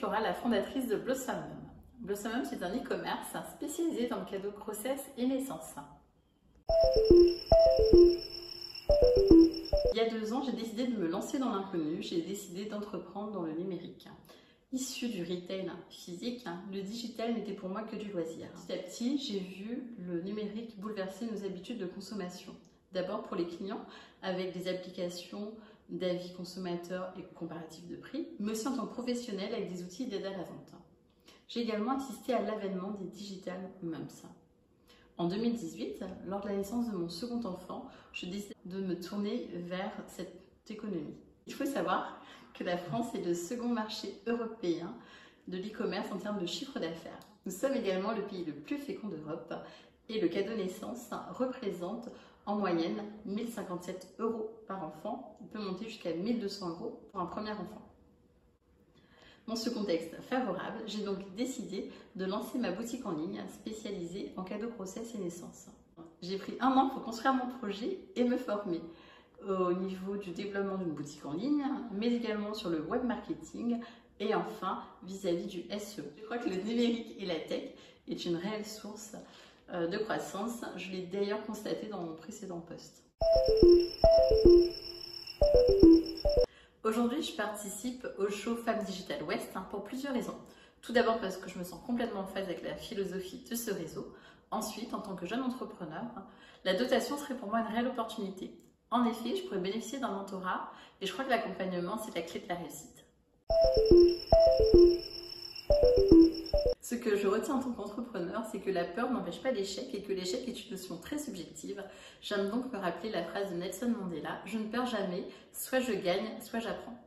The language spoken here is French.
Flora, la fondatrice de Blossomum. Blossomum, c'est un e-commerce spécialisé dans le cadeau grossesse et naissance. Il y a deux ans, j'ai décidé de me lancer dans l'inconnu, j'ai décidé d'entreprendre dans le numérique. Issu du retail physique, le digital n'était pour moi que du loisir. Petit à petit, j'ai vu le numérique bouleverser nos habitudes de consommation. D'abord pour les clients, avec des applications d'avis consommateurs et comparatifs de prix, mais aussi en tant que professionnel avec des outils d'aide à la vente. J'ai également assisté à l'avènement des Digital Mums. En 2018, lors de la naissance de mon second enfant, je décide de me tourner vers cette économie. Il faut savoir que la France est le second marché européen de l'e-commerce en termes de chiffre d'affaires. Nous sommes également le pays le plus fécond d'Europe et le cadeau naissance représente en moyenne 1057 euros par enfant. On peut monter jusqu'à 1200 euros pour un premier enfant. Dans ce contexte favorable, j'ai donc décidé de lancer ma boutique en ligne spécialisée en cadeaux grossesse et naissance. J'ai pris un an pour construire mon projet et me former au niveau du développement d'une boutique en ligne, mais également sur le web marketing et enfin vis-à-vis du SEO. Je crois que le numérique et la tech est une réelle source de croissance. Je l'ai d'ailleurs constaté dans mon précédent poste. Aujourd'hui, je participe au show Femmes Digital West hein, pour plusieurs raisons. Tout d'abord parce que je me sens complètement en phase avec la philosophie de ce réseau. Ensuite, en tant que jeune entrepreneur, la dotation serait pour moi une réelle opportunité. En effet, je pourrais bénéficier d'un mentorat et je crois que l'accompagnement, c'est la clé de la réussite. Ce que je retiens en tant qu'entrepreneur, c'est que la peur n'empêche pas l'échec et que l'échec est une notion très subjective. J'aime donc me rappeler la phrase de Nelson Mandela Je ne perds jamais, soit je gagne, soit j'apprends.